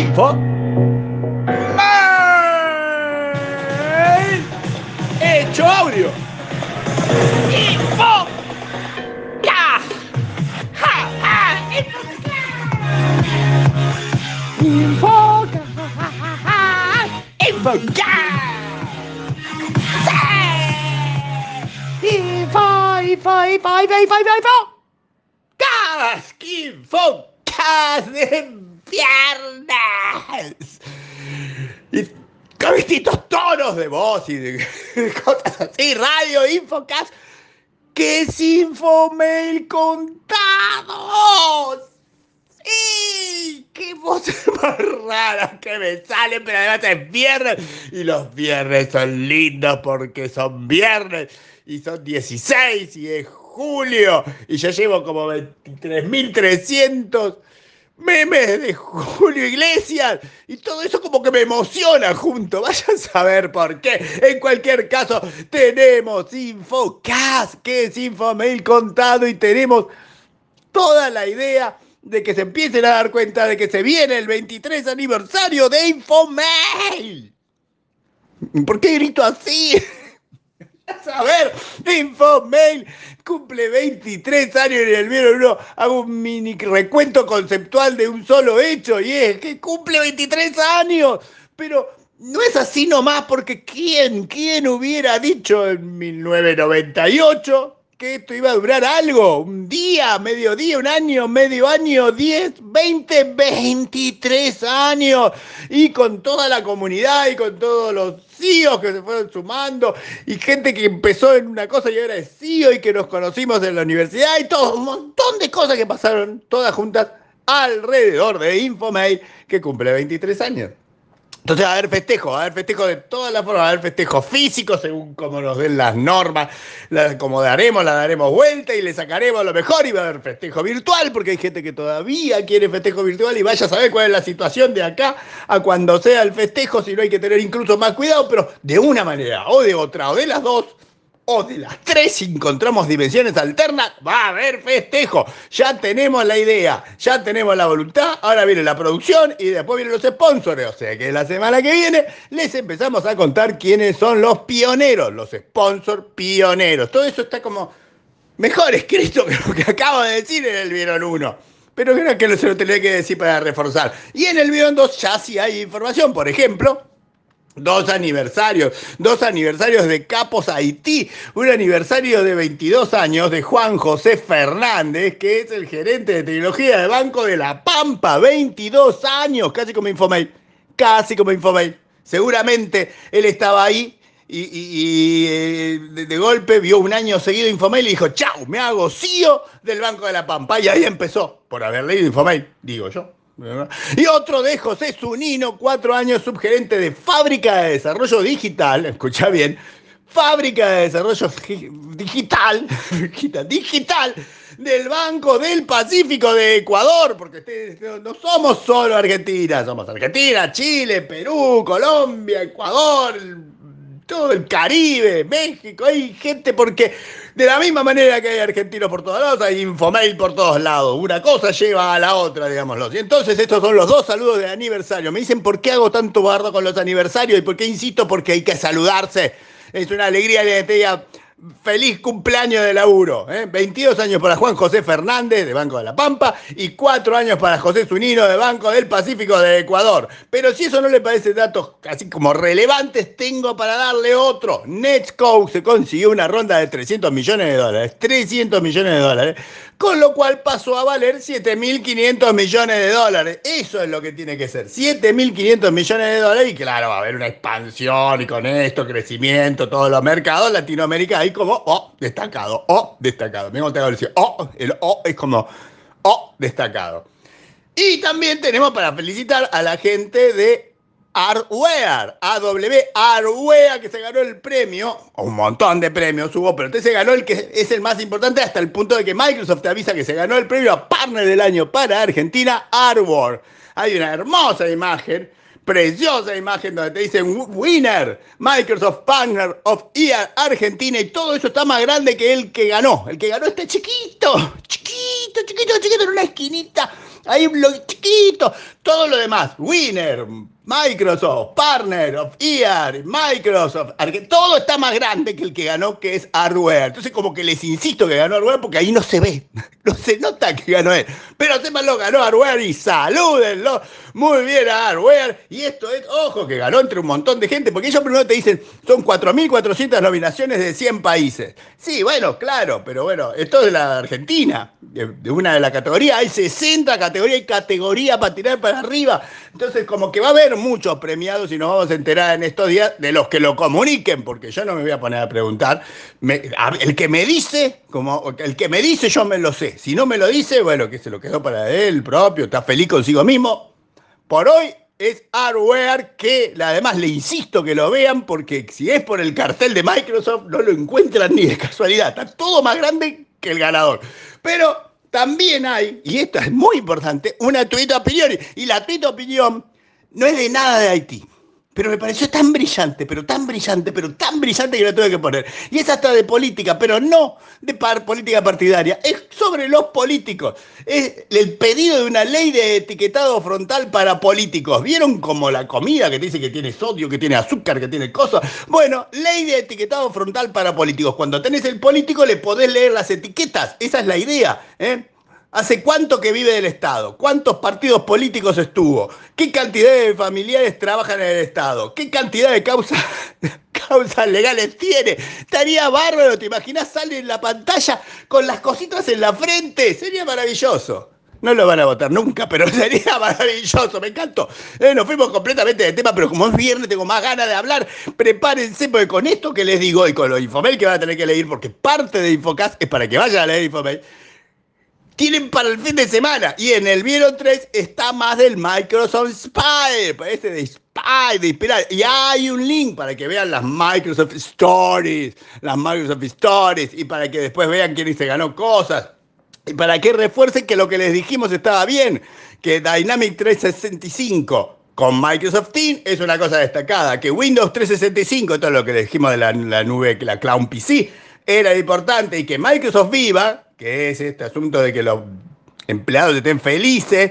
Info. Hecho audio. Info. Ja. Ja, ja, Info. Info. Info, info, info, info, info, info, info. Info. De viernes. Y con tonos de voz y de, cosas así, radio, infocast, que es Infomail contados. ¡Sí! ¡Qué voces más raras que me salen! Pero además es viernes. Y los viernes son lindos porque son viernes. Y son 16 y es julio. Y yo llevo como 23.300 memes de Julio Iglesias y todo eso como que me emociona junto. Vaya a saber por qué. En cualquier caso, tenemos Infocast, que es Infomail contado y tenemos toda la idea de que se empiecen a dar cuenta de que se viene el 23 aniversario de Infomail. ¿Por qué grito así? A ver, Infomail cumple 23 años en el vieron uno hago un mini recuento conceptual de un solo hecho y es que cumple 23 años. Pero no es así nomás porque ¿quién, quién hubiera dicho en 1998 que esto iba a durar algo? Un día, medio día, un año, medio año, 10, 20, 23 años. Y con toda la comunidad y con todos los CEOs que se fueron sumando y gente que empezó en una cosa y ahora es CEO y que nos conocimos en la universidad y todo, un montón de cosas que pasaron todas juntas alrededor de Infomail que cumple 23 años. Entonces va a haber festejo, va a haber festejo de todas las formas, va a haber festejo físico según como nos den las normas, la acomodaremos, la daremos vuelta y le sacaremos lo mejor y va a haber festejo virtual porque hay gente que todavía quiere festejo virtual y vaya a saber cuál es la situación de acá a cuando sea el festejo, si no hay que tener incluso más cuidado, pero de una manera o de otra o de las dos o de las tres encontramos dimensiones alternas, va a haber festejo. Ya tenemos la idea, ya tenemos la voluntad, ahora viene la producción y después vienen los sponsors. O sea que la semana que viene les empezamos a contar quiénes son los pioneros, los sponsors pioneros. Todo eso está como mejor escrito que lo que acabo de decir en el Vieron 1. Pero creo que se lo tendré que decir para reforzar. Y en el Vieron 2 ya sí hay información. Por ejemplo, Dos aniversarios, dos aniversarios de Capos Haití, un aniversario de 22 años de Juan José Fernández, que es el gerente de tecnología de Banco de la Pampa, 22 años, casi como Infomail, casi como Infomail. Seguramente él estaba ahí y, eh, de, golpe vio un año seguido Infomail y dijo, chau, me hago CEO del Banco de la Pampa. Y ahí empezó, por haber leído Infomail, digo yo. Y otro de José Zunino, cuatro años subgerente de Fábrica de Desarrollo Digital, escucha bien, Fábrica de Desarrollo Digital, digital del Banco del Pacífico de Ecuador, porque no somos solo Argentina, somos Argentina, Chile, Perú, Colombia, Ecuador, todo el Caribe, México, hay gente porque de la misma manera que hay argentinos por todos lados, hay Infomail por todos lados. Una cosa lleva a la otra, digámoslo. Y entonces estos son los dos saludos de aniversario. Me dicen por qué hago tanto bardo con los aniversarios y por qué insisto, porque hay que saludarse. Es una alegría que te Feliz cumpleaños de laburo. ¿eh? 22 años para Juan José Fernández de Banco de la Pampa y 4 años para José Zunino de Banco del Pacífico de Ecuador. Pero si eso no le parece datos así como relevantes, tengo para darle otro. Netscope se consiguió una ronda de 300 millones de dólares. 300 millones de dólares con lo cual pasó a valer 7.500 millones de dólares. Eso es lo que tiene que ser, 7.500 millones de dólares y claro, va a haber una expansión y con esto crecimiento, todos los mercados, Latinoamérica ahí como, oh, destacado, oh, destacado. Me gusta decir, oh, el oh es como, oh, destacado. Y también tenemos para felicitar a la gente de Hardware, AW Hardware, que se ganó el premio, un montón de premios hubo, pero usted se ganó el que es el más importante hasta el punto de que Microsoft te avisa que se ganó el premio a Partner del Año para Argentina, Hardware. Hay una hermosa imagen, preciosa imagen donde te dicen Winner, Microsoft Partner of Year Argentina y todo eso está más grande que el que ganó. El que ganó está chiquito, chiquito, chiquito, chiquito en una esquinita Ahí lo chiquito, todo lo demás, Winner, Microsoft, Partner of Year, Microsoft, todo está más grande que el que ganó, que es Hardware. Entonces, como que les insisto que ganó Hardware porque ahí no se ve, no se nota que ganó él. Pero lo ganó Hardware y salúdenlo. Muy bien a Hardware. Y esto es, ojo, que ganó entre un montón de gente, porque ellos primero te dicen, son 4.400 nominaciones de 100 países. Sí, bueno, claro, pero bueno, esto es de la Argentina, de, una de las categorías. Hay 60 categorías y categoría para tirar para arriba. Entonces, como que va a haber muchos premiados y nos vamos a enterar en estos días de los que lo comuniquen, porque yo no me voy a poner a preguntar. el que me dice, como el que me dice, yo me lo sé. Si no me lo dice, bueno, que se lo quedó para él propio, está feliz consigo mismo. Por hoy es hardware que además le insisto que lo vean porque si es por el cartel de Microsoft no lo encuentran ni de casualidad. Está todo más grande que el ganador. Pero también hay, y esto es muy importante, una tuita opinión. Y la tuita opinión no es de nada de Haití. Pero me pareció tan brillante, pero tan brillante, pero tan brillante que la tuve que poner. Y es hasta de política, pero no de política partidaria. Es sobre los políticos. Es el pedido de una ley de etiquetado frontal para políticos. ¿Vieron como la comida que dice que tiene sodio, que tiene azúcar, que tiene cosas? Bueno, ley de etiquetado frontal para políticos. Cuando tenés el político le podés leer las etiquetas. Esa es la idea. ¿eh? ¿Hace cuánto que vive del Estado? ¿Cuántos partidos políticos estuvo? ¿Qué cantidad de familiares trabajan en el Estado? ¿Qué cantidad de causas, causas legales tiene? Estaría bárbaro, ¿te imaginas? Sale en la pantalla con las cositas en la frente. Sería maravilloso. No lo van a votar nunca, pero sería maravilloso, me encantó. Eh, nos fuimos completamente de tema, pero como es viernes tengo más ganas de hablar. Prepárense, porque con esto que les digo y con los Infomail que van a tener que leer, porque parte de Infocast es para que vayan a leer Infomail tienen para el fin de semana. Y en el Vieron 3 está más del Microsoft Spy, este de Spy, de inspirar. Y hay un link para que vean las Microsoft Stories, las Microsoft Stories, y para que después vean quién se ganó cosas. Y para que refuercen que lo que les dijimos estaba bien, que Dynamic 365 con Microsoft Teams es una cosa destacada, que Windows 365, todo lo que les dijimos de la, la nube, la Cloud PC, era importante y que Microsoft Viva, que es este asunto de que los empleados estén felices,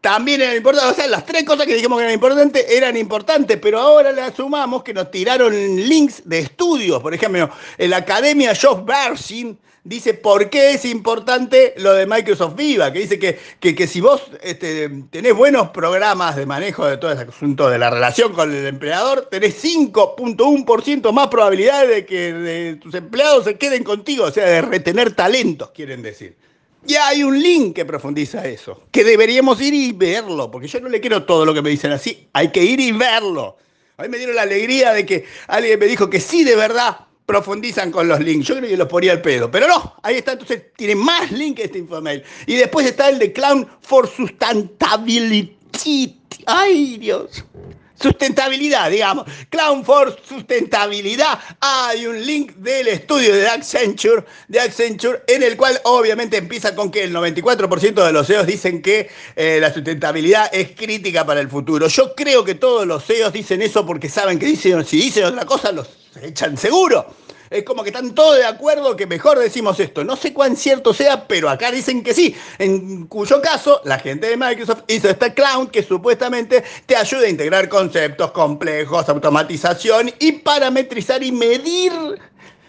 también era importante. O sea, las tres cosas que dijimos que eran importantes eran importantes, pero ahora le sumamos que nos tiraron links de estudios. Por ejemplo, en la Academia Job Bersin dice por qué es importante lo de Microsoft Viva, que dice que, que, si vos este, tenés buenos programas de manejo de todo ese asunto de la relación con el empleador, tenés 5.1% más probabilidades de que tus empleados se queden contigo, o sea, de retener talentos, quieren decir. Y hay un link que profundiza eso, que deberíamos ir y verlo, porque yo no le quiero todo lo que me dicen así, hay que ir y verlo. A mí me dieron la alegría de que alguien me dijo que sí, de verdad, profundizan con los links. Yo creo que los ponía al pedo, pero no, ahí está, entonces tiene más link este infomail. Y después está el de Clown for Sustainability. Ay, Dios. Sustentabilidad, digamos. Clown for Sustentabilidad. Hay un link del estudio de Accenture, de Accenture en el cual obviamente empieza con que el 94% de los CEOs dicen que eh, la sustentabilidad es crítica para el futuro. Yo creo que todos los CEOs dicen eso porque saben que dicen, si dicen otra cosa los echan seguro. Es como que están todos de acuerdo que mejor decimos esto. No sé cuán cierto sea, pero acá dicen que sí. En cuyo caso, la gente de Microsoft hizo esta clown que supuestamente te ayuda a integrar conceptos complejos, automatización y parametrizar y medir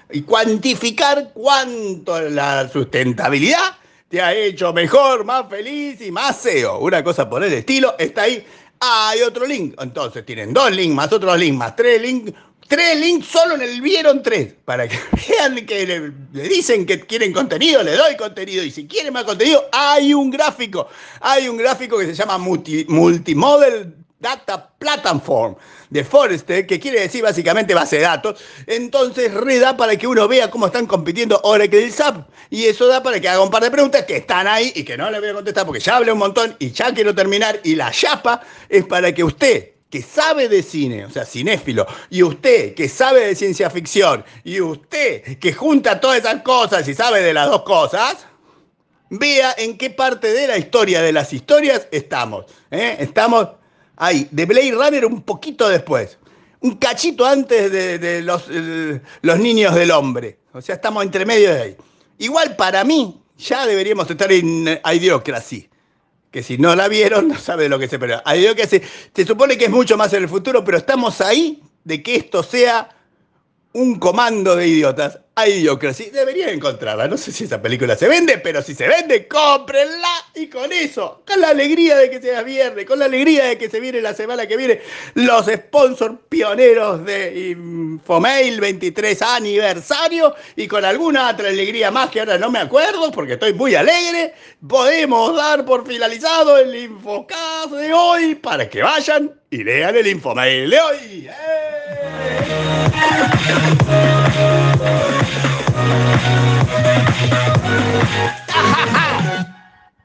y cuantificar cuánto la sustentabilidad te ha hecho mejor, más feliz y más SEO. Una cosa por el estilo está ahí. Hay otro link. Entonces tienen dos links, más otros links, más tres links Tres links solo en el vieron tres. Para que vean que le, dicen que quieren contenido, le doy contenido. Y si quieren más contenido, hay un gráfico. Hay un gráfico que se llama Multimodel Data Platform de Forrester, que quiere decir básicamente base de datos. Entonces, reda para que uno vea cómo están compitiendo Oracle y SAP. Y eso da para que haga un par de preguntas que están ahí y que no le voy a contestar porque ya hablé un montón y ya quiero terminar. Y la chapa es para que usted que sabe de cine, o sea, cinéfilo, y usted que sabe de ciencia ficción, y usted que junta todas esas cosas y sabe de las dos cosas, vea en qué parte de la historia de las historias estamos. ¿eh? Estamos ahí, de Blade Runner un poquito después, un cachito antes de, los, los niños del hombre. O sea, estamos entre medio de ahí. Igual para mí, ya deberíamos estar en Idiocracy que si no la vieron no sabe de lo que se espera. Hay que se, se supone que es mucho más en el futuro, pero estamos ahí de que esto sea un comando de idiotas a Idiocracy. Deberían encontrarla. No sé si esa película se vende, pero si se vende, cómprenla. Y con eso, con la alegría de que sea viernes, con la alegría de que se viene la semana que viene, los sponsors pioneros de Infomail 23 aniversario y con alguna otra alegría más que ahora no me acuerdo porque estoy muy alegre, podemos dar por finalizado el Infocast de hoy para que vayan y lean el Infomail de hoy. ¡Eh! Thank you.